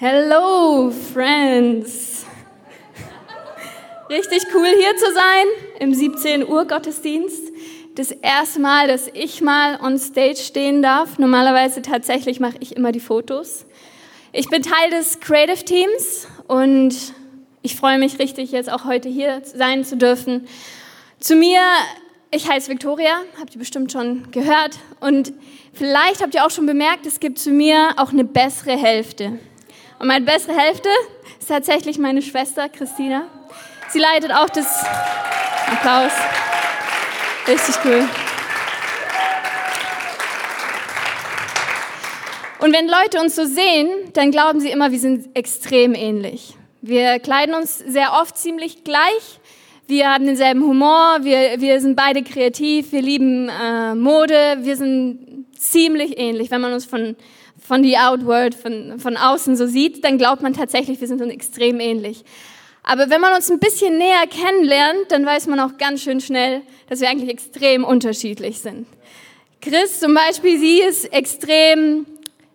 Hello, Friends. Richtig cool hier zu sein im 17 Uhr Gottesdienst. Das erste Mal, dass ich mal on Stage stehen darf. Normalerweise tatsächlich mache ich immer die Fotos. Ich bin Teil des Creative Teams und ich freue mich richtig, jetzt auch heute hier sein zu dürfen. Zu mir, ich heiße Victoria, habt ihr bestimmt schon gehört. Und vielleicht habt ihr auch schon bemerkt, es gibt zu mir auch eine bessere Hälfte. Und meine bessere Hälfte ist tatsächlich meine Schwester Christina. Sie leitet auch das Applaus. Richtig cool. Und wenn Leute uns so sehen, dann glauben sie immer, wir sind extrem ähnlich. Wir kleiden uns sehr oft ziemlich gleich. Wir haben denselben Humor, wir, wir sind beide kreativ, wir lieben äh, Mode, wir sind ziemlich ähnlich, wenn man uns von von the Outworld, von, von außen so sieht, dann glaubt man tatsächlich, wir sind uns extrem ähnlich. Aber wenn man uns ein bisschen näher kennenlernt, dann weiß man auch ganz schön schnell, dass wir eigentlich extrem unterschiedlich sind. Chris zum Beispiel, sie ist extrem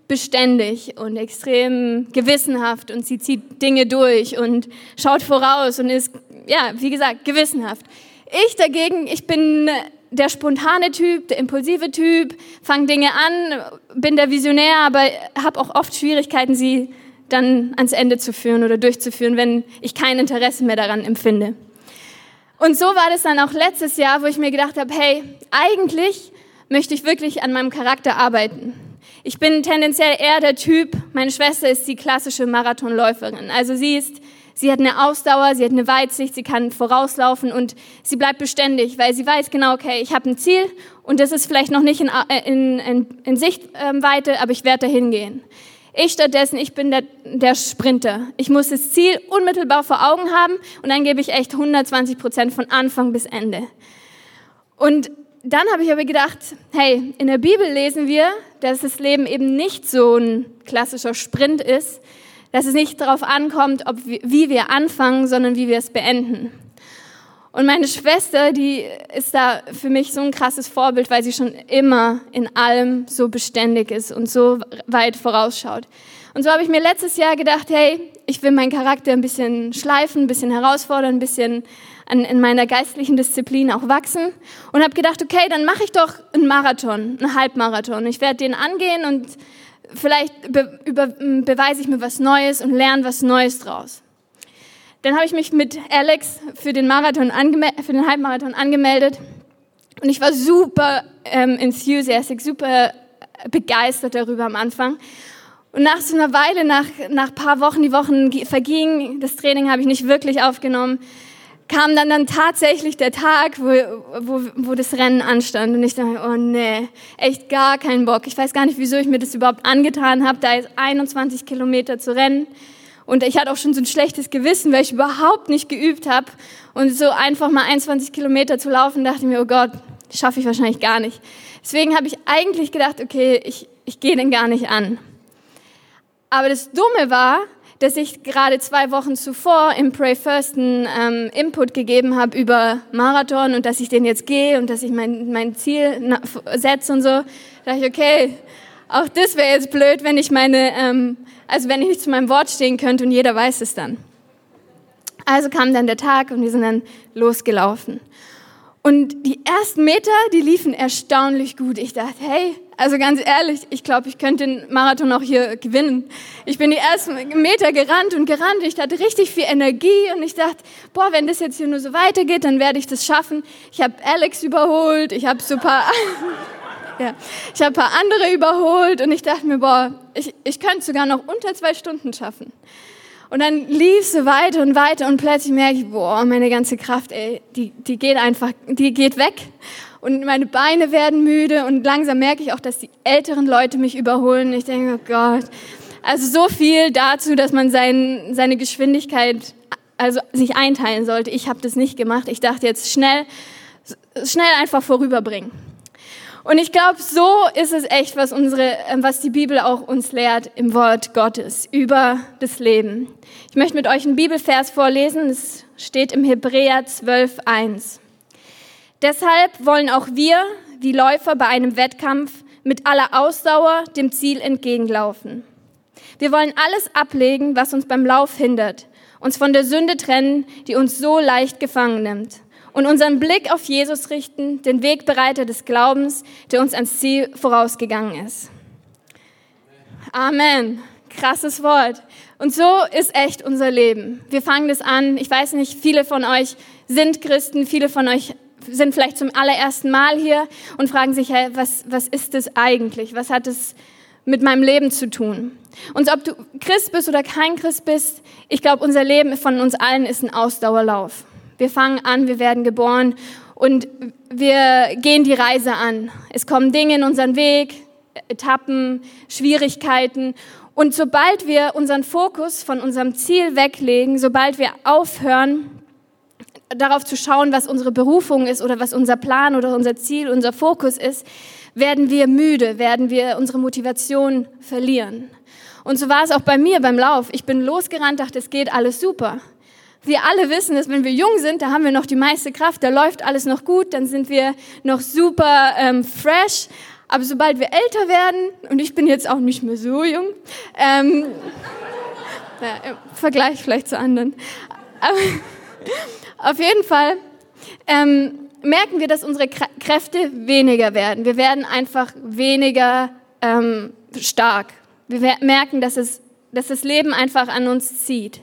beständig und extrem gewissenhaft und sie zieht Dinge durch und schaut voraus und ist, ja, wie gesagt, gewissenhaft. Ich dagegen, ich bin der spontane Typ, der impulsive Typ, fange Dinge an, bin der Visionär, aber habe auch oft Schwierigkeiten, sie dann ans Ende zu führen oder durchzuführen, wenn ich kein Interesse mehr daran empfinde. Und so war das dann auch letztes Jahr, wo ich mir gedacht habe, hey, eigentlich möchte ich wirklich an meinem Charakter arbeiten. Ich bin tendenziell eher der Typ, meine Schwester ist die klassische Marathonläuferin. Also sie ist Sie hat eine Ausdauer, sie hat eine Weitsicht, sie kann vorauslaufen und sie bleibt beständig, weil sie weiß genau, okay, ich habe ein Ziel und das ist vielleicht noch nicht in, äh, in, in, in Sichtweite, aber ich werde dahin gehen. Ich stattdessen, ich bin der, der Sprinter. Ich muss das Ziel unmittelbar vor Augen haben und dann gebe ich echt 120 Prozent von Anfang bis Ende. Und dann habe ich aber gedacht, hey, in der Bibel lesen wir, dass das Leben eben nicht so ein klassischer Sprint ist, dass es nicht darauf ankommt, ob, wie wir anfangen, sondern wie wir es beenden. Und meine Schwester, die ist da für mich so ein krasses Vorbild, weil sie schon immer in allem so beständig ist und so weit vorausschaut. Und so habe ich mir letztes Jahr gedacht, hey, ich will meinen Charakter ein bisschen schleifen, ein bisschen herausfordern, ein bisschen an, in meiner geistlichen Disziplin auch wachsen und habe gedacht, okay, dann mache ich doch einen Marathon, einen Halbmarathon. Ich werde den angehen und vielleicht be über, beweise ich mir was Neues und lerne was Neues draus. Dann habe ich mich mit Alex für den Marathon für den Halbmarathon angemeldet und ich war super ähm, enthusiastic, super begeistert darüber am Anfang. Und nach so einer Weile, nach nach paar Wochen, die Wochen vergingen, das Training habe ich nicht wirklich aufgenommen, kam dann, dann tatsächlich der Tag, wo, wo, wo das Rennen anstand. Und ich dachte, oh nee, echt gar keinen Bock. Ich weiß gar nicht, wieso ich mir das überhaupt angetan habe, da jetzt 21 Kilometer zu rennen. Und ich hatte auch schon so ein schlechtes Gewissen, weil ich überhaupt nicht geübt habe. Und so einfach mal 21 Kilometer zu laufen, dachte ich mir, oh Gott, schaffe ich wahrscheinlich gar nicht. Deswegen habe ich eigentlich gedacht, okay, ich, ich gehe den gar nicht an. Aber das Dumme war, dass ich gerade zwei Wochen zuvor im Pray First einen ähm, Input gegeben habe über Marathon und dass ich den jetzt gehe und dass ich mein, mein Ziel setze und so. Da dachte ich, okay, auch das wäre jetzt blöd, wenn ich meine, ähm, also wenn ich nicht zu meinem Wort stehen könnte und jeder weiß es dann. Also kam dann der Tag und wir sind dann losgelaufen. Und die ersten Meter, die liefen erstaunlich gut. Ich dachte, hey, also ganz ehrlich, ich glaube, ich könnte den Marathon auch hier gewinnen. Ich bin die ersten Meter gerannt und gerannt. Ich hatte richtig viel Energie und ich dachte, boah, wenn das jetzt hier nur so weitergeht, dann werde ich das schaffen. Ich habe Alex überholt, ich habe so paar, ja, ich habe paar andere überholt und ich dachte mir, boah, ich, ich könnte sogar noch unter zwei Stunden schaffen. Und dann lief sie weiter und weiter und plötzlich merke ich, boah, meine ganze Kraft, ey, die, die geht einfach, die geht weg. Und meine Beine werden müde und langsam merke ich auch, dass die älteren Leute mich überholen. Ich denke, oh Gott. Also so viel dazu, dass man sein, seine Geschwindigkeit, also sich einteilen sollte. Ich habe das nicht gemacht. Ich dachte jetzt schnell, schnell einfach vorüberbringen. Und ich glaube, so ist es echt, was unsere, ähm, was die Bibel auch uns lehrt im Wort Gottes über das Leben. Ich möchte mit euch einen Bibelvers vorlesen. Es steht im Hebräer 12,1. Deshalb wollen auch wir, wie Läufer bei einem Wettkampf, mit aller Ausdauer dem Ziel entgegenlaufen. Wir wollen alles ablegen, was uns beim Lauf hindert, uns von der Sünde trennen, die uns so leicht gefangen nimmt und unseren Blick auf Jesus richten, den Wegbereiter des Glaubens, der uns ans Ziel vorausgegangen ist. Amen. Krasses Wort. Und so ist echt unser Leben. Wir fangen das an. Ich weiß nicht, viele von euch sind Christen, viele von euch sind vielleicht zum allerersten Mal hier und fragen sich, hey, was, was ist das eigentlich? Was hat es mit meinem Leben zu tun? Und ob du Christ bist oder kein Christ bist, ich glaube, unser Leben von uns allen ist ein Ausdauerlauf. Wir fangen an, wir werden geboren und wir gehen die Reise an. Es kommen Dinge in unseren Weg, Etappen, Schwierigkeiten. Und sobald wir unseren Fokus von unserem Ziel weglegen, sobald wir aufhören, darauf zu schauen, was unsere Berufung ist oder was unser Plan oder unser Ziel, unser Fokus ist, werden wir müde, werden wir unsere Motivation verlieren. Und so war es auch bei mir beim Lauf. Ich bin losgerannt, dachte, es geht alles super. Wir alle wissen dass wenn wir jung sind, da haben wir noch die meiste Kraft, da läuft alles noch gut, dann sind wir noch super ähm, fresh. Aber sobald wir älter werden, und ich bin jetzt auch nicht mehr so jung, ähm, ja, im Vergleich vielleicht zu anderen, aber auf jeden Fall ähm, merken wir, dass unsere Kräfte weniger werden. Wir werden einfach weniger ähm, stark. Wir merken, dass, es, dass das Leben einfach an uns zieht.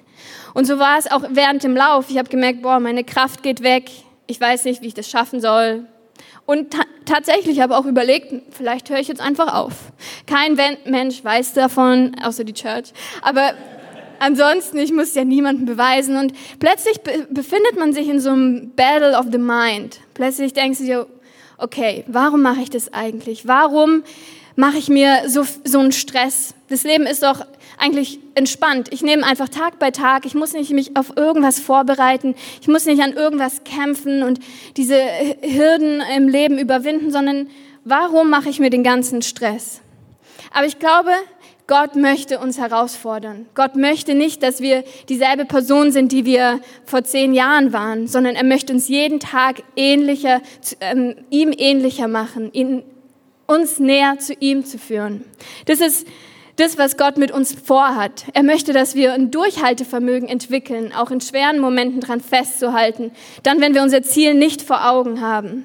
Und so war es auch während dem Lauf. Ich habe gemerkt, boah, meine Kraft geht weg. Ich weiß nicht, wie ich das schaffen soll. Und ta tatsächlich habe auch überlegt, vielleicht höre ich jetzt einfach auf. Kein Mensch weiß davon, außer die Church. Aber ansonsten, ich muss ja niemandem beweisen. Und plötzlich be befindet man sich in so einem Battle of the Mind. Plötzlich denkst du dir, okay, warum mache ich das eigentlich? Warum mache ich mir so, so einen Stress? Das Leben ist doch eigentlich entspannt. Ich nehme einfach Tag bei Tag. Ich muss nicht mich auf irgendwas vorbereiten. Ich muss nicht an irgendwas kämpfen und diese Hürden im Leben überwinden, sondern warum mache ich mir den ganzen Stress? Aber ich glaube, Gott möchte uns herausfordern. Gott möchte nicht, dass wir dieselbe Person sind, die wir vor zehn Jahren waren, sondern er möchte uns jeden Tag ähnlicher, ähm, ihm ähnlicher machen, ihn, uns näher zu ihm zu führen. Das ist das, was Gott mit uns vorhat. Er möchte, dass wir ein Durchhaltevermögen entwickeln, auch in schweren Momenten dran festzuhalten, dann, wenn wir unser Ziel nicht vor Augen haben.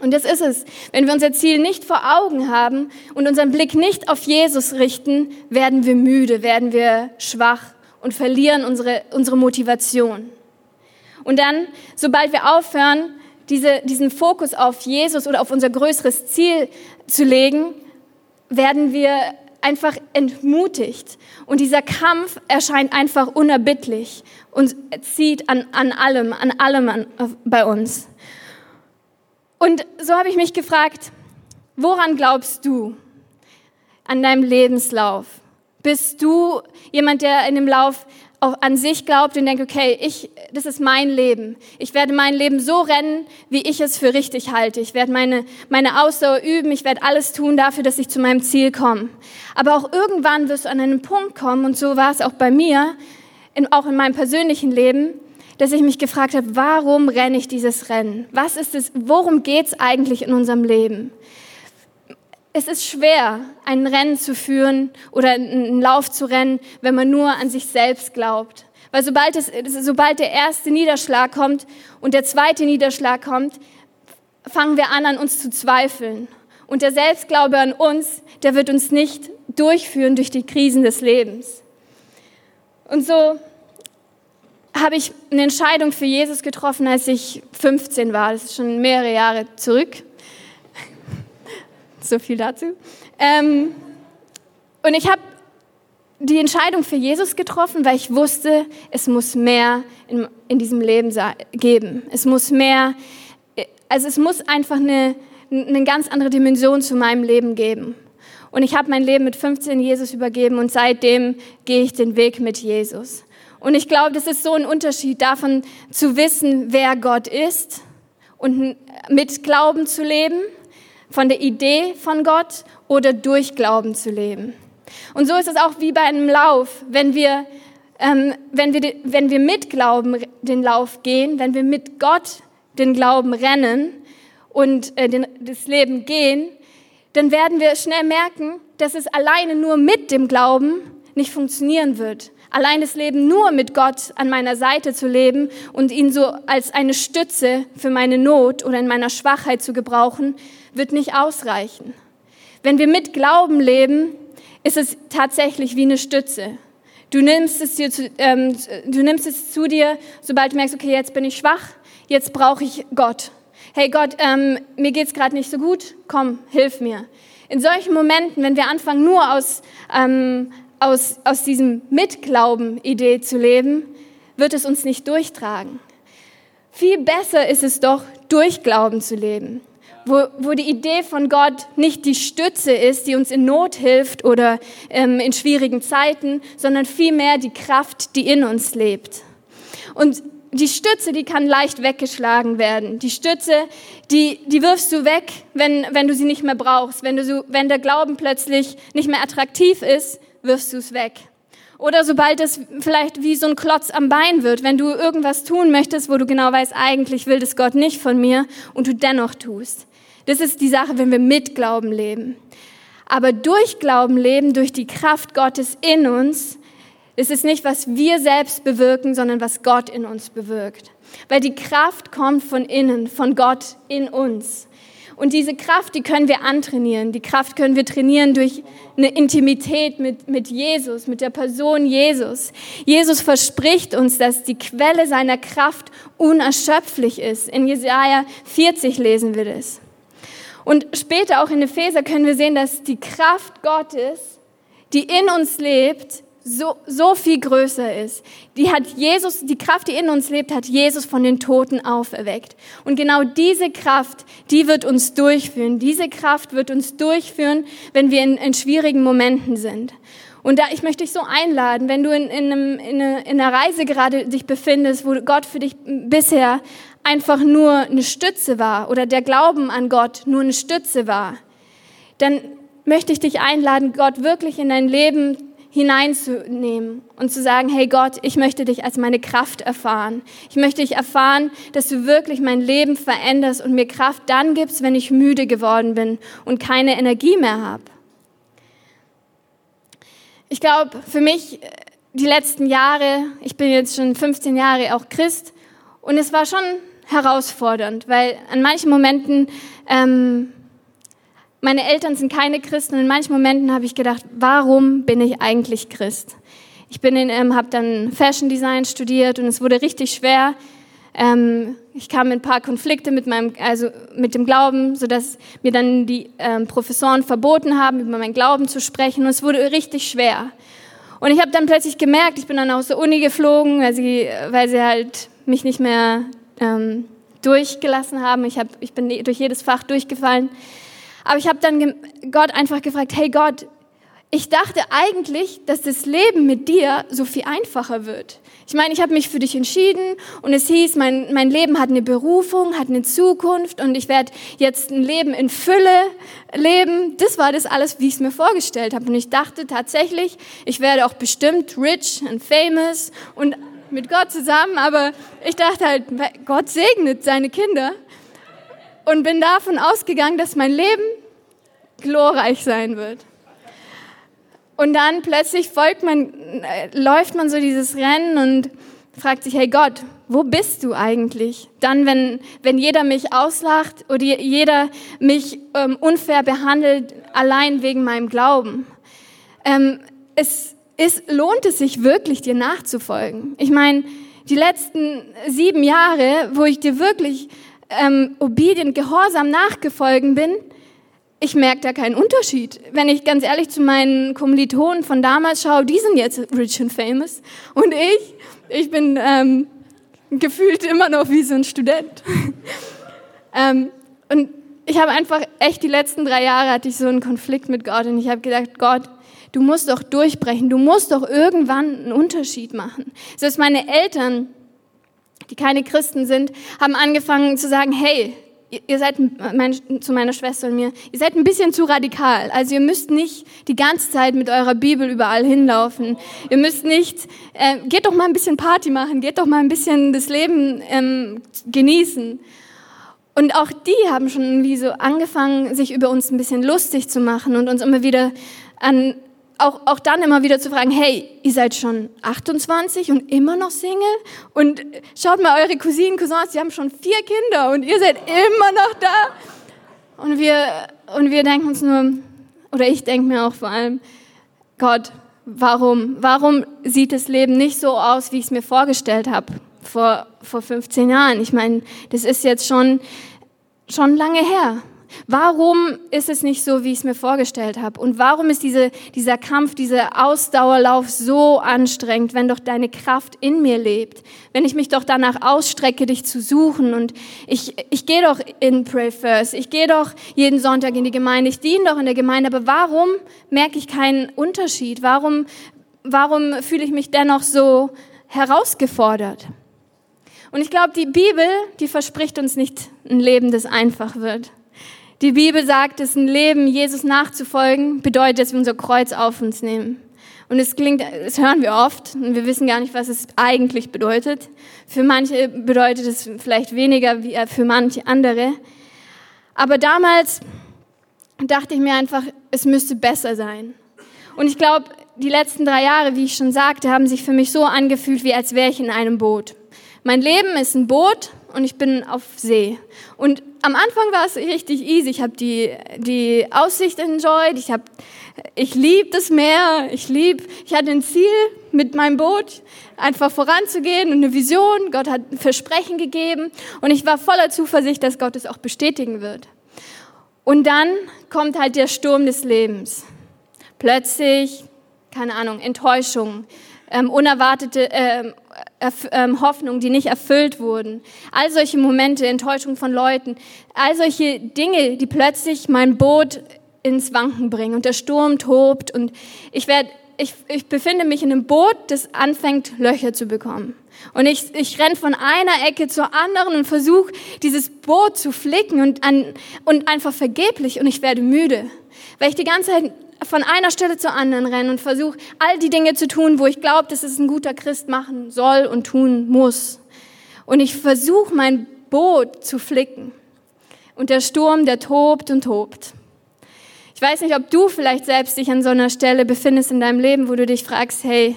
Und das ist es. Wenn wir unser Ziel nicht vor Augen haben und unseren Blick nicht auf Jesus richten, werden wir müde, werden wir schwach und verlieren unsere, unsere Motivation. Und dann, sobald wir aufhören, diese, diesen Fokus auf Jesus oder auf unser größeres Ziel zu legen, werden wir einfach entmutigt. Und dieser Kampf erscheint einfach unerbittlich und zieht an, an allem, an allem an, bei uns. Und so habe ich mich gefragt, woran glaubst du an deinem Lebenslauf? Bist du jemand, der in dem Lauf an sich glaubt und denkt, okay, ich, das ist mein Leben. Ich werde mein Leben so rennen, wie ich es für richtig halte. Ich werde meine, meine Ausdauer üben. Ich werde alles tun dafür, dass ich zu meinem Ziel komme. Aber auch irgendwann wirst du an einen Punkt kommen, und so war es auch bei mir, in, auch in meinem persönlichen Leben, dass ich mich gefragt habe, warum renne ich dieses Rennen? Was ist es, worum geht es eigentlich in unserem Leben? Es ist schwer, ein Rennen zu führen oder einen Lauf zu rennen, wenn man nur an sich selbst glaubt. Weil sobald, es, sobald der erste Niederschlag kommt und der zweite Niederschlag kommt, fangen wir an, an uns zu zweifeln. Und der Selbstglaube an uns, der wird uns nicht durchführen durch die Krisen des Lebens. Und so habe ich eine Entscheidung für Jesus getroffen, als ich 15 war. Das ist schon mehrere Jahre zurück. So viel dazu. Ähm, und ich habe die Entscheidung für Jesus getroffen, weil ich wusste, es muss mehr in, in diesem Leben geben. Es muss mehr, also es muss einfach eine, eine ganz andere Dimension zu meinem Leben geben. Und ich habe mein Leben mit 15 Jesus übergeben und seitdem gehe ich den Weg mit Jesus. Und ich glaube, das ist so ein Unterschied davon zu wissen, wer Gott ist und mit Glauben zu leben von der Idee von Gott oder durch Glauben zu leben. Und so ist es auch wie bei einem Lauf. Wenn wir, ähm, wenn wir, wenn wir mit Glauben den Lauf gehen, wenn wir mit Gott den Glauben rennen und äh, den, das Leben gehen, dann werden wir schnell merken, dass es alleine nur mit dem Glauben nicht funktionieren wird. Allein das Leben nur mit Gott an meiner Seite zu leben und ihn so als eine Stütze für meine Not oder in meiner Schwachheit zu gebrauchen, wird nicht ausreichen. Wenn wir mit Glauben leben, ist es tatsächlich wie eine Stütze. Du nimmst es, dir zu, ähm, du nimmst es zu dir, sobald du merkst, okay, jetzt bin ich schwach, jetzt brauche ich Gott. Hey Gott, ähm, mir geht's gerade nicht so gut, komm, hilf mir. In solchen Momenten, wenn wir anfangen, nur aus, ähm, aus, aus diesem Mitglauben-Idee zu leben, wird es uns nicht durchtragen. Viel besser ist es doch, durch Glauben zu leben wo, wo die Idee von Gott nicht die Stütze ist, die uns in Not hilft oder ähm, in schwierigen Zeiten, sondern vielmehr die Kraft, die in uns lebt. Und die Stütze, die kann leicht weggeschlagen werden. Die Stütze, die, die wirfst du weg, wenn, wenn du sie nicht mehr brauchst. Wenn, du so, wenn der Glauben plötzlich nicht mehr attraktiv ist, wirfst du es weg. Oder sobald es vielleicht wie so ein Klotz am Bein wird, wenn du irgendwas tun möchtest, wo du genau weißt, eigentlich will das Gott nicht von mir und du dennoch tust. Das ist die Sache, wenn wir mit Glauben leben. Aber durch Glauben leben, durch die Kraft Gottes in uns, ist es nicht, was wir selbst bewirken, sondern was Gott in uns bewirkt. Weil die Kraft kommt von innen, von Gott in uns. Und diese Kraft, die können wir antrainieren. Die Kraft können wir trainieren durch eine Intimität mit, mit Jesus, mit der Person Jesus. Jesus verspricht uns, dass die Quelle seiner Kraft unerschöpflich ist. In Jesaja 40 lesen wir das. Und später auch in Epheser können wir sehen, dass die Kraft Gottes, die in uns lebt, so, so viel größer ist. Die hat Jesus, die Kraft, die in uns lebt, hat Jesus von den Toten auferweckt. Und genau diese Kraft, die wird uns durchführen. Diese Kraft wird uns durchführen, wenn wir in, in schwierigen Momenten sind. Und da, ich möchte dich so einladen, wenn du in, in, einem, in, in einer Reise gerade dich befindest, wo Gott für dich bisher einfach nur eine Stütze war oder der Glauben an Gott nur eine Stütze war, dann möchte ich dich einladen, Gott wirklich in dein Leben hineinzunehmen und zu sagen, hey Gott, ich möchte dich als meine Kraft erfahren. Ich möchte dich erfahren, dass du wirklich mein Leben veränderst und mir Kraft dann gibst, wenn ich müde geworden bin und keine Energie mehr habe. Ich glaube, für mich die letzten Jahre, ich bin jetzt schon 15 Jahre auch Christ und es war schon herausfordernd, weil an manchen Momenten, ähm, meine Eltern sind keine Christen und in manchen Momenten habe ich gedacht, warum bin ich eigentlich Christ? Ich ähm, habe dann Fashion Design studiert und es wurde richtig schwer. Ähm, ich kam in ein paar Konflikte mit meinem, also mit dem Glauben, so dass mir dann die ähm, Professoren verboten haben, über meinen Glauben zu sprechen und es wurde richtig schwer. Und ich habe dann plötzlich gemerkt, ich bin dann aus der Uni geflogen, weil sie, weil sie halt mich nicht mehr ähm, durchgelassen haben. Ich, hab, ich bin durch jedes Fach durchgefallen. Aber ich habe dann Gott einfach gefragt, hey Gott, ich dachte eigentlich, dass das Leben mit dir so viel einfacher wird. Ich meine, ich habe mich für dich entschieden und es hieß, mein, mein Leben hat eine Berufung, hat eine Zukunft und ich werde jetzt ein Leben in Fülle leben. Das war das alles, wie ich es mir vorgestellt habe. Und ich dachte tatsächlich, ich werde auch bestimmt rich and famous und mit Gott zusammen, aber ich dachte halt, Gott segnet seine Kinder und bin davon ausgegangen, dass mein Leben glorreich sein wird. Und dann plötzlich folgt man, äh, läuft man so dieses Rennen und fragt sich, hey Gott, wo bist du eigentlich? Dann, wenn, wenn jeder mich auslacht oder jeder mich ähm, unfair behandelt, allein wegen meinem Glauben. Ähm, es, ist, lohnt es sich wirklich, dir nachzufolgen? Ich meine, die letzten sieben Jahre, wo ich dir wirklich ähm, obedient, gehorsam nachgefolgen bin, ich merke da keinen Unterschied. Wenn ich ganz ehrlich zu meinen Kommilitonen von damals schaue, die sind jetzt rich and famous. Und ich, ich bin ähm, gefühlt immer noch wie so ein Student. ähm, und ich habe einfach echt die letzten drei Jahre hatte ich so einen Konflikt mit Gott und ich habe gedacht, Gott, du musst doch durchbrechen, du musst doch irgendwann einen Unterschied machen. Selbst meine Eltern, die keine Christen sind, haben angefangen zu sagen, hey, ihr seid mein, zu meiner Schwester und mir, ihr seid ein bisschen zu radikal. Also ihr müsst nicht die ganze Zeit mit eurer Bibel überall hinlaufen. Ihr müsst nicht, äh, geht doch mal ein bisschen Party machen, geht doch mal ein bisschen das Leben ähm, genießen. Und auch die haben schon wie so angefangen, sich über uns ein bisschen lustig zu machen und uns immer wieder an auch, auch dann immer wieder zu fragen, hey, ihr seid schon 28 und immer noch Single? Und schaut mal eure Cousinen, Cousins, die haben schon vier Kinder und ihr seid immer noch da. Und wir, und wir denken uns nur, oder ich denke mir auch vor allem, Gott, warum, warum sieht das Leben nicht so aus, wie ich es mir vorgestellt habe vor, vor 15 Jahren? Ich meine, das ist jetzt schon, schon lange her. Warum ist es nicht so, wie ich es mir vorgestellt habe? Und warum ist diese, dieser Kampf, dieser Ausdauerlauf so anstrengend, wenn doch deine Kraft in mir lebt? Wenn ich mich doch danach ausstrecke, dich zu suchen und ich, ich gehe doch in Pray First, ich gehe doch jeden Sonntag in die Gemeinde, ich diene doch in der Gemeinde, aber warum merke ich keinen Unterschied? Warum, warum fühle ich mich dennoch so herausgefordert? Und ich glaube, die Bibel, die verspricht uns nicht ein Leben, das einfach wird. Die Bibel sagt, dass ein Leben, Jesus nachzufolgen, bedeutet, dass wir unser Kreuz auf uns nehmen. Und es klingt, das hören wir oft und wir wissen gar nicht, was es eigentlich bedeutet. Für manche bedeutet es vielleicht weniger wie für manche andere. Aber damals dachte ich mir einfach, es müsste besser sein. Und ich glaube, die letzten drei Jahre, wie ich schon sagte, haben sich für mich so angefühlt, wie als wäre ich in einem Boot. Mein Leben ist ein Boot und ich bin auf See. Und am Anfang war es richtig easy. Ich habe die, die Aussicht enjoyed. Ich, ich liebe das Meer. Ich lieb, ich hatte ein Ziel mit meinem Boot, einfach voranzugehen und eine Vision. Gott hat ein Versprechen gegeben. Und ich war voller Zuversicht, dass Gott es auch bestätigen wird. Und dann kommt halt der Sturm des Lebens. Plötzlich, keine Ahnung, Enttäuschung, ähm, unerwartete ähm, Hoffnungen, die nicht erfüllt wurden. All solche Momente, Enttäuschung von Leuten, all solche Dinge, die plötzlich mein Boot ins Wanken bringen und der Sturm tobt und ich werde ich, ich befinde mich in einem Boot, das anfängt, Löcher zu bekommen. Und ich, ich renne von einer Ecke zur anderen und versuche, dieses Boot zu flicken und, an, und einfach vergeblich. Und ich werde müde, weil ich die ganze Zeit von einer Stelle zur anderen rennen und versuche, all die Dinge zu tun, wo ich glaube, dass es ein guter Christ machen soll und tun muss. Und ich versuche, mein Boot zu flicken. Und der Sturm, der tobt und tobt. Ich weiß nicht, ob du vielleicht selbst dich an so einer Stelle befindest in deinem Leben, wo du dich fragst, hey,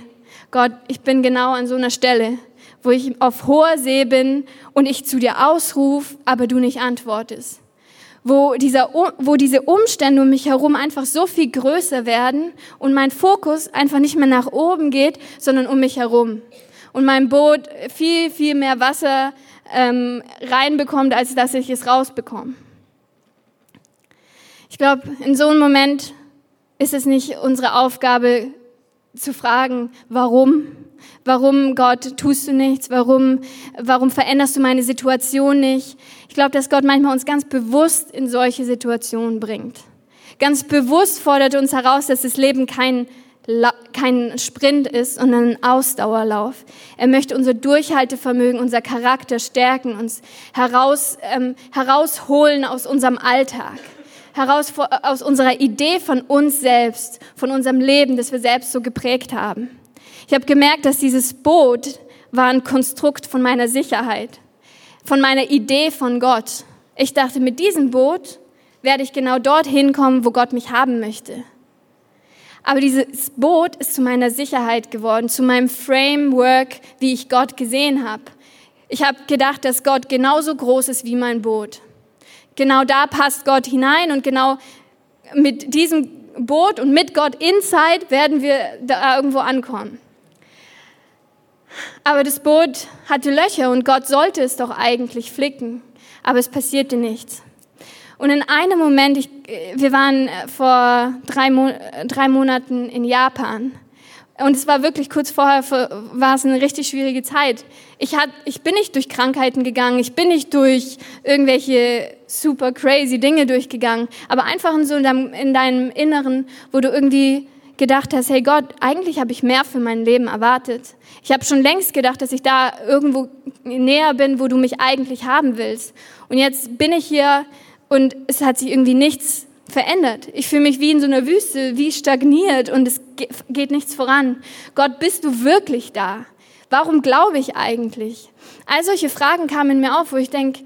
Gott, ich bin genau an so einer Stelle, wo ich auf hoher See bin und ich zu dir ausrufe, aber du nicht antwortest wo, dieser, wo diese Umstände um mich herum einfach so viel größer werden und mein Fokus einfach nicht mehr nach oben geht, sondern um mich herum. Und mein Boot viel, viel mehr Wasser ähm, reinbekommt, als dass ich es rausbekomme. Ich glaube, in so einem Moment ist es nicht unsere Aufgabe zu fragen, warum, Warum, Gott, tust du nichts? Warum, warum veränderst du meine Situation nicht? Ich glaube, dass Gott manchmal uns ganz bewusst in solche Situationen bringt. Ganz bewusst fordert uns heraus, dass das Leben kein, kein Sprint ist, sondern ein Ausdauerlauf. Er möchte unser Durchhaltevermögen, unser Charakter stärken, uns heraus, ähm, herausholen aus unserem Alltag heraus aus unserer Idee von uns selbst, von unserem Leben, das wir selbst so geprägt haben. Ich habe gemerkt, dass dieses Boot war ein Konstrukt von meiner Sicherheit, von meiner Idee von Gott. Ich dachte, mit diesem Boot werde ich genau dorthin kommen, wo Gott mich haben möchte. Aber dieses Boot ist zu meiner Sicherheit geworden, zu meinem Framework, wie ich Gott gesehen habe. Ich habe gedacht, dass Gott genauso groß ist wie mein Boot. Genau da passt Gott hinein und genau mit diesem Boot und mit Gott inside werden wir da irgendwo ankommen. Aber das Boot hatte Löcher und Gott sollte es doch eigentlich flicken, aber es passierte nichts. Und in einem Moment, ich, wir waren vor drei, Mo drei Monaten in Japan und es war wirklich kurz vorher, war es eine richtig schwierige Zeit. Ich, hat, ich bin nicht durch Krankheiten gegangen, ich bin nicht durch irgendwelche super crazy Dinge durchgegangen, aber einfach in so in deinem, in deinem Inneren, wo du irgendwie gedacht hast, hey Gott, eigentlich habe ich mehr für mein Leben erwartet. Ich habe schon längst gedacht, dass ich da irgendwo näher bin, wo du mich eigentlich haben willst. Und jetzt bin ich hier und es hat sich irgendwie nichts verändert. Ich fühle mich wie in so einer Wüste, wie stagniert und es geht nichts voran. Gott, bist du wirklich da? Warum glaube ich eigentlich? All solche Fragen kamen mir auf, wo ich denke,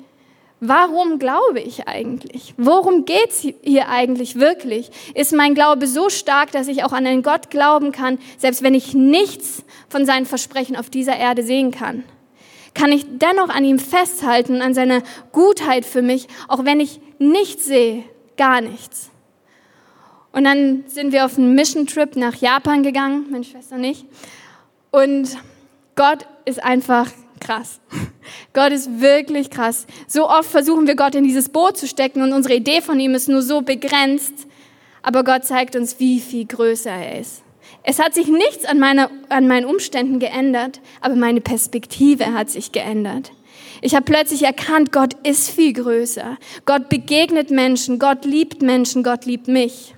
Warum glaube ich eigentlich? Worum geht's hier eigentlich wirklich? Ist mein Glaube so stark, dass ich auch an einen Gott glauben kann, selbst wenn ich nichts von seinen Versprechen auf dieser Erde sehen kann? Kann ich dennoch an ihm festhalten, an seiner Gutheit für mich, auch wenn ich nichts sehe, gar nichts? Und dann sind wir auf einen Mission Trip nach Japan gegangen, meine Schwester nicht. Und Gott ist einfach krass. Gott ist wirklich krass. So oft versuchen wir Gott in dieses Boot zu stecken und unsere Idee von ihm ist nur so begrenzt. Aber Gott zeigt uns, wie viel größer er ist. Es hat sich nichts an, meiner, an meinen Umständen geändert, aber meine Perspektive hat sich geändert. Ich habe plötzlich erkannt, Gott ist viel größer. Gott begegnet Menschen, Gott liebt Menschen, Gott liebt mich.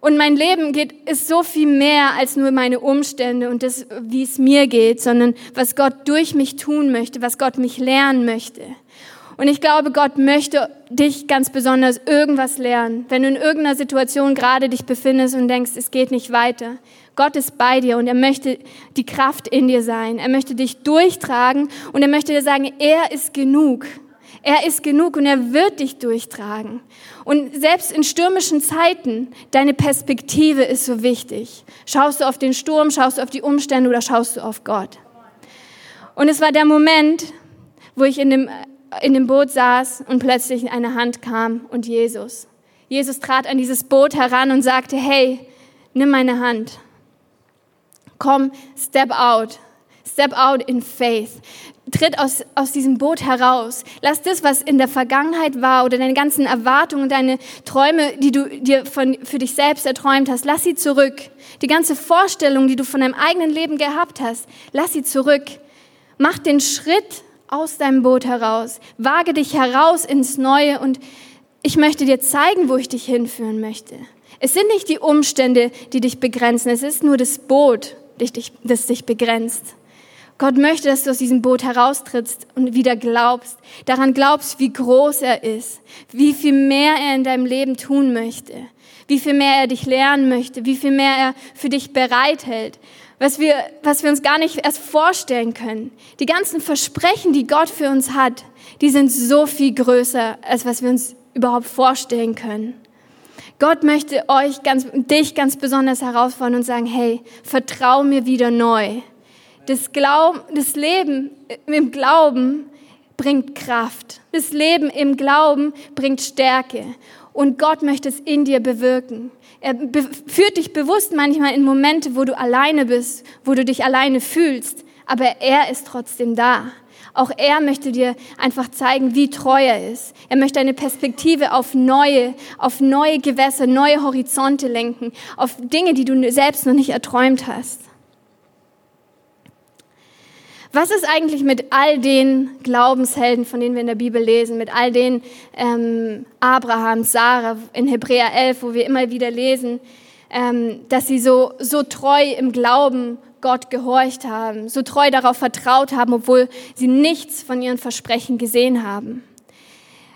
Und mein Leben geht, ist so viel mehr als nur meine Umstände und das, wie es mir geht, sondern was Gott durch mich tun möchte, was Gott mich lernen möchte. Und ich glaube, Gott möchte dich ganz besonders irgendwas lernen. Wenn du in irgendeiner Situation gerade dich befindest und denkst, es geht nicht weiter. Gott ist bei dir und er möchte die Kraft in dir sein. Er möchte dich durchtragen und er möchte dir sagen, er ist genug. Er ist genug und er wird dich durchtragen. Und selbst in stürmischen Zeiten, deine Perspektive ist so wichtig. Schaust du auf den Sturm, schaust du auf die Umstände oder schaust du auf Gott? Und es war der Moment, wo ich in dem, in dem Boot saß und plötzlich eine Hand kam und Jesus. Jesus trat an dieses Boot heran und sagte, hey, nimm meine Hand. Komm, step out. Step out in faith tritt aus, aus diesem Boot heraus. Lass das, was in der Vergangenheit war oder deine ganzen Erwartungen, deine Träume, die du dir von, für dich selbst erträumt hast, lass sie zurück. Die ganze Vorstellung, die du von deinem eigenen Leben gehabt hast, lass sie zurück. Mach den Schritt aus deinem Boot heraus. Wage dich heraus ins Neue und ich möchte dir zeigen, wo ich dich hinführen möchte. Es sind nicht die Umstände, die dich begrenzen. Es ist nur das Boot, das dich begrenzt. Gott möchte, dass du aus diesem Boot heraustrittst und wieder glaubst, daran glaubst, wie groß er ist, wie viel mehr er in deinem Leben tun möchte, wie viel mehr er dich lernen möchte, wie viel mehr er für dich bereithält, was wir, was wir uns gar nicht erst vorstellen können. Die ganzen Versprechen, die Gott für uns hat, die sind so viel größer, als was wir uns überhaupt vorstellen können. Gott möchte euch ganz, dich ganz besonders herausfordern und sagen, hey, vertrau mir wieder neu. Das, Glauben, das Leben im Glauben bringt Kraft. Das Leben im Glauben bringt Stärke. Und Gott möchte es in dir bewirken. Er führt dich bewusst manchmal in Momente, wo du alleine bist, wo du dich alleine fühlst. Aber er ist trotzdem da. Auch er möchte dir einfach zeigen, wie treu er ist. Er möchte eine Perspektive auf neue, auf neue Gewässer, neue Horizonte lenken, auf Dinge, die du selbst noch nicht erträumt hast. Was ist eigentlich mit all den Glaubenshelden, von denen wir in der Bibel lesen, mit all den ähm, Abraham, Sarah in Hebräer 11, wo wir immer wieder lesen, ähm, dass sie so, so treu im Glauben Gott gehorcht haben, so treu darauf vertraut haben, obwohl sie nichts von ihren Versprechen gesehen haben.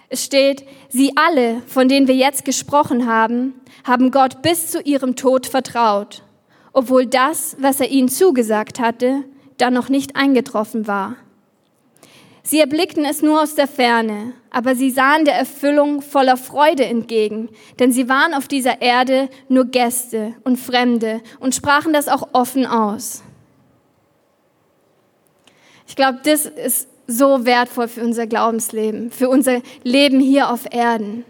Es steht, sie alle, von denen wir jetzt gesprochen haben, haben Gott bis zu ihrem Tod vertraut, obwohl das, was er ihnen zugesagt hatte, da noch nicht eingetroffen war. Sie erblickten es nur aus der Ferne, aber sie sahen der Erfüllung voller Freude entgegen, denn sie waren auf dieser Erde nur Gäste und Fremde und sprachen das auch offen aus. Ich glaube, das ist so wertvoll für unser Glaubensleben, für unser Leben hier auf Erden.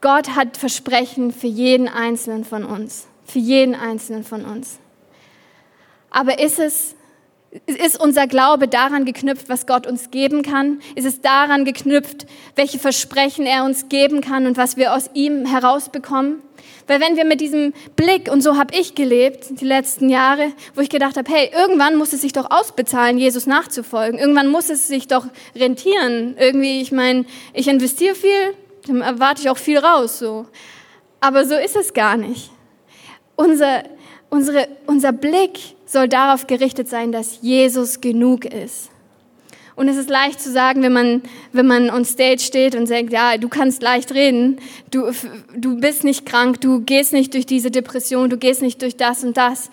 Gott hat Versprechen für jeden Einzelnen von uns, für jeden Einzelnen von uns. Aber ist es, ist unser Glaube daran geknüpft, was Gott uns geben kann? Ist es daran geknüpft, welche Versprechen er uns geben kann und was wir aus ihm herausbekommen? Weil wenn wir mit diesem Blick, und so habe ich gelebt die letzten Jahre, wo ich gedacht habe, hey, irgendwann muss es sich doch ausbezahlen, Jesus nachzufolgen. Irgendwann muss es sich doch rentieren. Irgendwie, ich meine, ich investiere viel, dann erwarte ich auch viel raus. So. Aber so ist es gar nicht. Unser, unsere, unser Blick soll darauf gerichtet sein, dass Jesus genug ist. Und es ist leicht zu sagen, wenn man, wenn man on stage steht und sagt, ja, du kannst leicht reden, du, du bist nicht krank, du gehst nicht durch diese Depression, du gehst nicht durch das und das.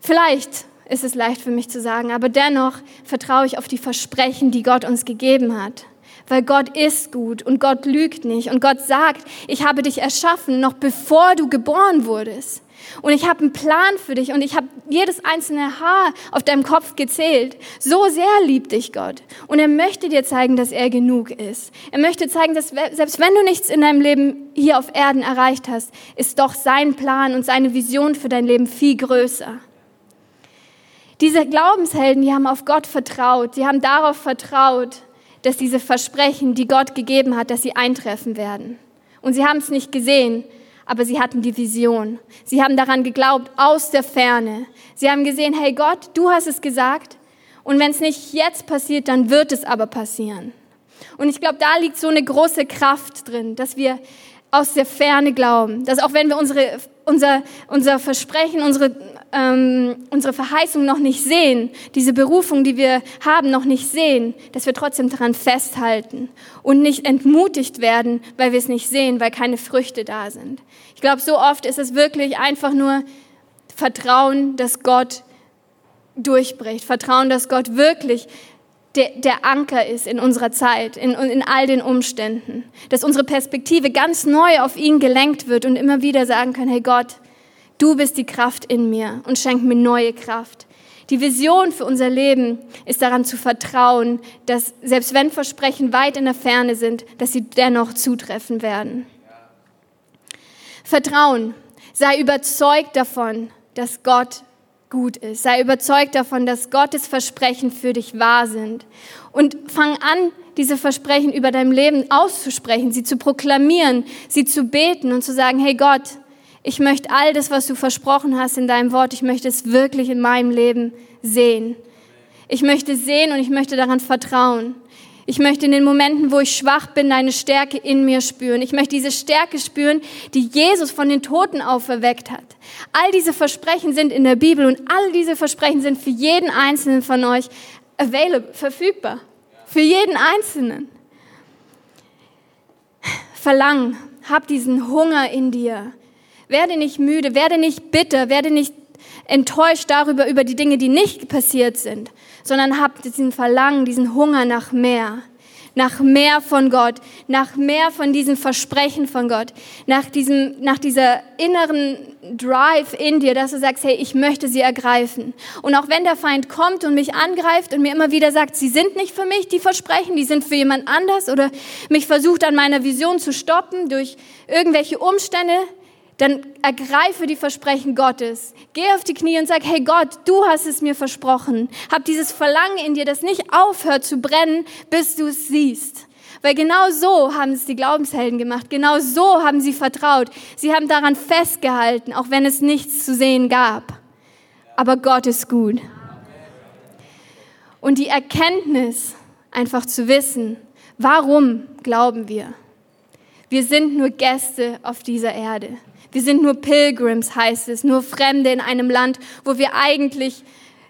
Vielleicht ist es leicht für mich zu sagen, aber dennoch vertraue ich auf die Versprechen, die Gott uns gegeben hat. weil Gott ist gut und Gott lügt nicht und Gott sagt, ich habe dich erschaffen, noch bevor du geboren wurdest. Und ich habe einen Plan für dich und ich habe jedes einzelne Haar auf deinem Kopf gezählt. So sehr liebt dich Gott. Und er möchte dir zeigen, dass er genug ist. Er möchte zeigen, dass selbst wenn du nichts in deinem Leben hier auf Erden erreicht hast, ist doch sein Plan und seine Vision für dein Leben viel größer. Diese Glaubenshelden, die haben auf Gott vertraut. Die haben darauf vertraut, dass diese Versprechen, die Gott gegeben hat, dass sie eintreffen werden. Und sie haben es nicht gesehen, aber sie hatten die Vision. Sie haben daran geglaubt aus der Ferne. Sie haben gesehen, hey Gott, du hast es gesagt und wenn es nicht jetzt passiert, dann wird es aber passieren. Und ich glaube, da liegt so eine große Kraft drin, dass wir aus der Ferne glauben, dass auch wenn wir unsere, unser, unser Versprechen, unsere ähm, unsere Verheißung noch nicht sehen, diese Berufung, die wir haben, noch nicht sehen, dass wir trotzdem daran festhalten und nicht entmutigt werden, weil wir es nicht sehen, weil keine Früchte da sind. Ich glaube, so oft ist es wirklich einfach nur Vertrauen, dass Gott durchbricht, Vertrauen, dass Gott wirklich der, der, Anker ist in unserer Zeit, in, in all den Umständen. Dass unsere Perspektive ganz neu auf ihn gelenkt wird und immer wieder sagen können, hey Gott, Du bist die Kraft in mir und schenk mir neue Kraft. Die Vision für unser Leben ist daran zu vertrauen, dass selbst wenn Versprechen weit in der Ferne sind, dass sie dennoch zutreffen werden. Vertrauen. Sei überzeugt davon, dass Gott gut ist. Sei überzeugt davon, dass Gottes Versprechen für dich wahr sind. Und fang an, diese Versprechen über dein Leben auszusprechen, sie zu proklamieren, sie zu beten und zu sagen, hey Gott, ich möchte all das, was du versprochen hast in deinem Wort, ich möchte es wirklich in meinem Leben sehen. Ich möchte sehen und ich möchte daran vertrauen. Ich möchte in den Momenten, wo ich schwach bin, deine Stärke in mir spüren. Ich möchte diese Stärke spüren, die Jesus von den Toten auferweckt hat. All diese Versprechen sind in der Bibel und all diese Versprechen sind für jeden Einzelnen von euch available, verfügbar. Für jeden Einzelnen. Verlang, hab diesen Hunger in dir. Werde nicht müde, werde nicht bitter, werde nicht enttäuscht darüber, über die Dinge, die nicht passiert sind, sondern habt diesen Verlangen, diesen Hunger nach mehr, nach mehr von Gott, nach mehr von diesem Versprechen von Gott, nach diesem, nach dieser inneren Drive in dir, dass du sagst, hey, ich möchte sie ergreifen. Und auch wenn der Feind kommt und mich angreift und mir immer wieder sagt, sie sind nicht für mich, die Versprechen, die sind für jemand anders oder mich versucht an meiner Vision zu stoppen durch irgendwelche Umstände, dann ergreife die Versprechen Gottes. Geh auf die Knie und sag, hey Gott, du hast es mir versprochen. Hab dieses Verlangen in dir, das nicht aufhört zu brennen, bis du es siehst. Weil genau so haben es die Glaubenshelden gemacht. Genau so haben sie vertraut. Sie haben daran festgehalten, auch wenn es nichts zu sehen gab. Aber Gott ist gut. Und die Erkenntnis, einfach zu wissen, warum glauben wir? Wir sind nur Gäste auf dieser Erde. Wir sind nur Pilgrims, heißt es, nur Fremde in einem Land, wo wir eigentlich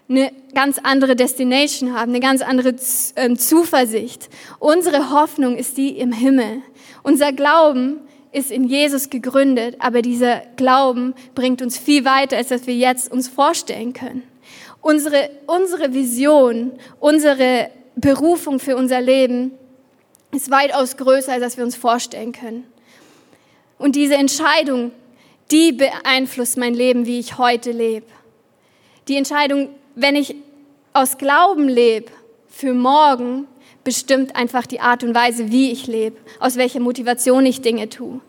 eine ganz andere Destination haben, eine ganz andere ähm, Zuversicht. Unsere Hoffnung ist die im Himmel. Unser Glauben ist in Jesus gegründet, aber dieser Glauben bringt uns viel weiter, als dass wir jetzt uns vorstellen können. Unsere, unsere Vision, unsere Berufung für unser Leben ist weitaus größer, als dass wir uns vorstellen können. Und diese Entscheidung, die beeinflusst mein Leben, wie ich heute lebe. Die Entscheidung, wenn ich aus Glauben lebe, für morgen bestimmt einfach die Art und Weise, wie ich lebe, aus welcher Motivation ich Dinge tue.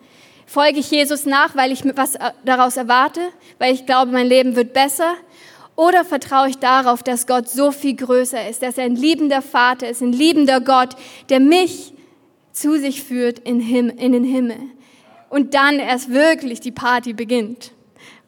Folge ich Jesus nach, weil ich was äh, daraus erwarte, weil ich glaube, mein Leben wird besser? Oder vertraue ich darauf, dass Gott so viel größer ist, dass er ein liebender Vater ist, ein liebender Gott, der mich zu sich führt in, in den Himmel? Und dann erst wirklich die Party beginnt.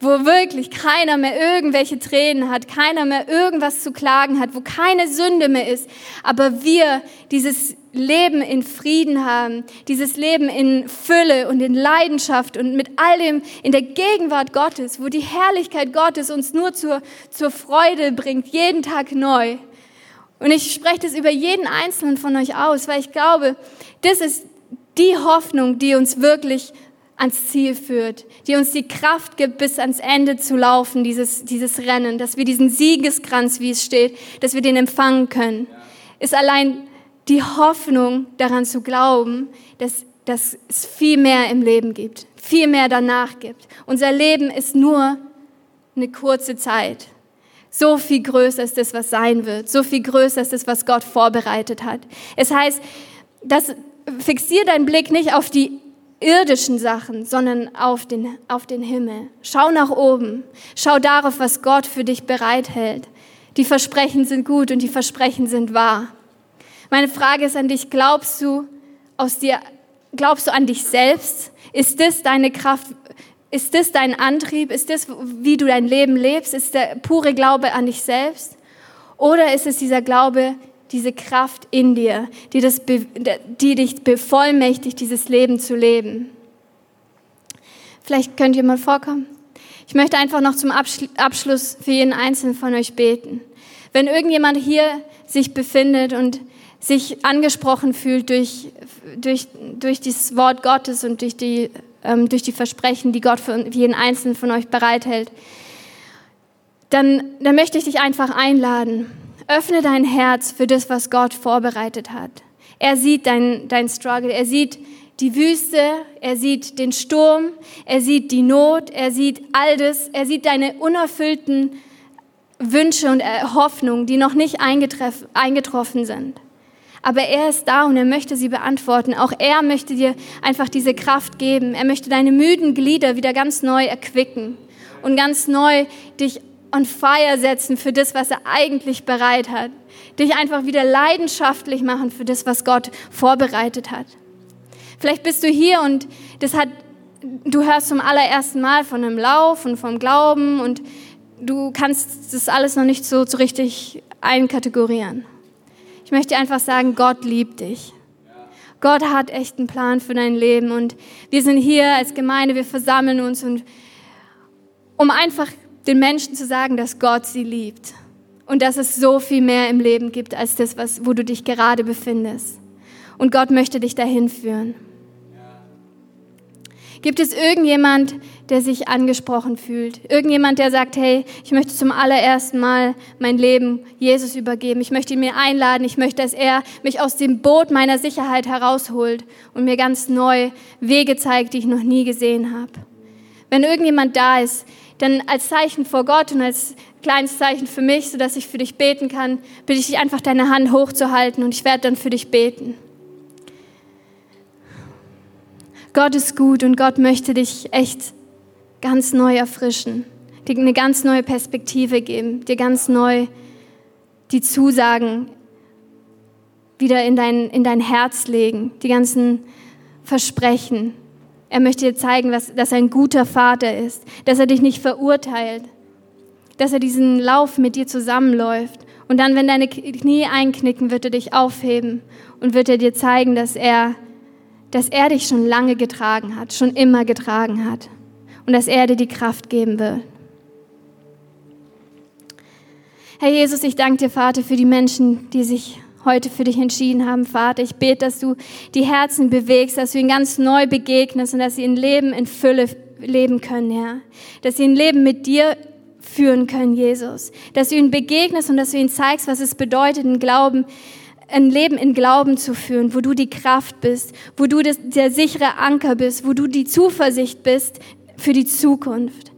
Wo wirklich keiner mehr irgendwelche Tränen hat, keiner mehr irgendwas zu klagen hat, wo keine Sünde mehr ist, aber wir dieses Leben in Frieden haben, dieses Leben in Fülle und in Leidenschaft und mit all dem in der Gegenwart Gottes, wo die Herrlichkeit Gottes uns nur zur, zur Freude bringt, jeden Tag neu. Und ich spreche das über jeden einzelnen von euch aus, weil ich glaube, das ist die Hoffnung, die uns wirklich ans Ziel führt, die uns die Kraft gibt, bis ans Ende zu laufen, dieses, dieses Rennen, dass wir diesen Siegeskranz, wie es steht, dass wir den empfangen können, ist allein die Hoffnung daran zu glauben, dass, dass es viel mehr im Leben gibt, viel mehr danach gibt. Unser Leben ist nur eine kurze Zeit. So viel größer ist das, was sein wird. So viel größer ist das, was Gott vorbereitet hat. Es heißt, das fixier deinen Blick nicht auf die irdischen Sachen, sondern auf den, auf den Himmel. Schau nach oben. Schau darauf, was Gott für dich bereithält. Die Versprechen sind gut und die Versprechen sind wahr. Meine Frage ist an dich, glaubst du aus dir, glaubst du an dich selbst? Ist das deine Kraft? Ist das dein Antrieb? Ist das, wie du dein Leben lebst? Ist der pure Glaube an dich selbst? Oder ist es dieser Glaube, diese Kraft in dir, die, das, die dich bevollmächtigt, dieses Leben zu leben? Vielleicht könnt ihr mal vorkommen. Ich möchte einfach noch zum Abschluss für jeden Einzelnen von euch beten. Wenn irgendjemand hier sich befindet und sich angesprochen fühlt durch, durch, durch das Wort Gottes und durch die, ähm, durch die Versprechen, die Gott für jeden Einzelnen von euch bereithält, dann, dann möchte ich dich einfach einladen. Öffne dein Herz für das, was Gott vorbereitet hat. Er sieht dein, dein Struggle, er sieht die Wüste, er sieht den Sturm, er sieht die Not, er sieht all das, er sieht deine unerfüllten Wünsche und Hoffnungen, die noch nicht eingetroffen sind. Aber er ist da und er möchte sie beantworten. Auch er möchte dir einfach diese Kraft geben. Er möchte deine müden Glieder wieder ganz neu erquicken und ganz neu dich on fire setzen für das, was er eigentlich bereit hat. Dich einfach wieder leidenschaftlich machen für das, was Gott vorbereitet hat. Vielleicht bist du hier und das hat, du hörst zum allerersten Mal von einem Lauf und vom Glauben und du kannst das alles noch nicht so, so richtig einkategorieren. Ich möchte einfach sagen, Gott liebt dich. Gott hat echt einen Plan für dein Leben und wir sind hier als Gemeinde, wir versammeln uns und um einfach den Menschen zu sagen, dass Gott sie liebt und dass es so viel mehr im Leben gibt als das, was, wo du dich gerade befindest. Und Gott möchte dich dahin führen. Gibt es irgendjemand, der sich angesprochen fühlt? Irgendjemand, der sagt, hey, ich möchte zum allerersten Mal mein Leben Jesus übergeben. Ich möchte ihn mir einladen. Ich möchte, dass er mich aus dem Boot meiner Sicherheit herausholt und mir ganz neu Wege zeigt, die ich noch nie gesehen habe. Wenn irgendjemand da ist, dann als Zeichen vor Gott und als kleines Zeichen für mich, sodass ich für dich beten kann, bitte ich dich einfach deine Hand hochzuhalten und ich werde dann für dich beten. Gott ist gut und Gott möchte dich echt ganz neu erfrischen, dir eine ganz neue Perspektive geben, dir ganz neu die Zusagen wieder in dein, in dein Herz legen, die ganzen Versprechen. Er möchte dir zeigen, was, dass er ein guter Vater ist, dass er dich nicht verurteilt, dass er diesen Lauf mit dir zusammenläuft. Und dann, wenn deine Knie einknicken, wird er dich aufheben und wird er dir zeigen, dass er dass er dich schon lange getragen hat, schon immer getragen hat und dass er dir die Kraft geben will. Herr Jesus, ich danke dir, Vater, für die Menschen, die sich heute für dich entschieden haben, Vater. Ich bete, dass du die Herzen bewegst, dass du ihnen ganz neu begegnest und dass sie ein Leben in Fülle leben können, Herr. Dass sie ein Leben mit dir führen können, Jesus. Dass du ihnen begegnest und dass du ihnen zeigst, was es bedeutet, einen Glauben ein Leben in Glauben zu führen, wo du die Kraft bist, wo du das, der sichere Anker bist, wo du die Zuversicht bist für die Zukunft.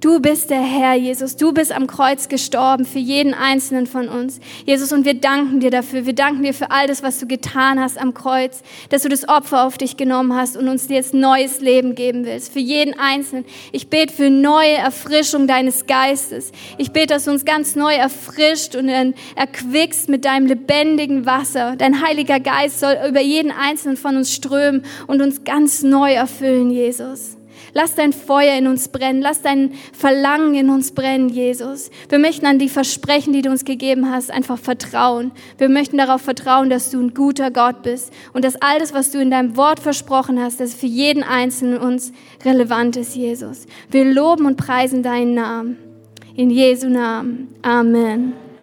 Du bist der Herr, Jesus. Du bist am Kreuz gestorben für jeden einzelnen von uns. Jesus, und wir danken dir dafür. Wir danken dir für all das, was du getan hast am Kreuz, dass du das Opfer auf dich genommen hast und uns jetzt neues Leben geben willst. Für jeden einzelnen. Ich bete für neue Erfrischung deines Geistes. Ich bete, dass du uns ganz neu erfrischt und erquickst mit deinem lebendigen Wasser. Dein Heiliger Geist soll über jeden einzelnen von uns strömen und uns ganz neu erfüllen, Jesus. Lass dein Feuer in uns brennen. Lass dein Verlangen in uns brennen, Jesus. Wir möchten an die Versprechen, die du uns gegeben hast, einfach vertrauen. Wir möchten darauf vertrauen, dass du ein guter Gott bist und dass all das, was du in deinem Wort versprochen hast, dass für jeden Einzelnen uns relevant ist, Jesus. Wir loben und preisen deinen Namen. In Jesu Namen. Amen.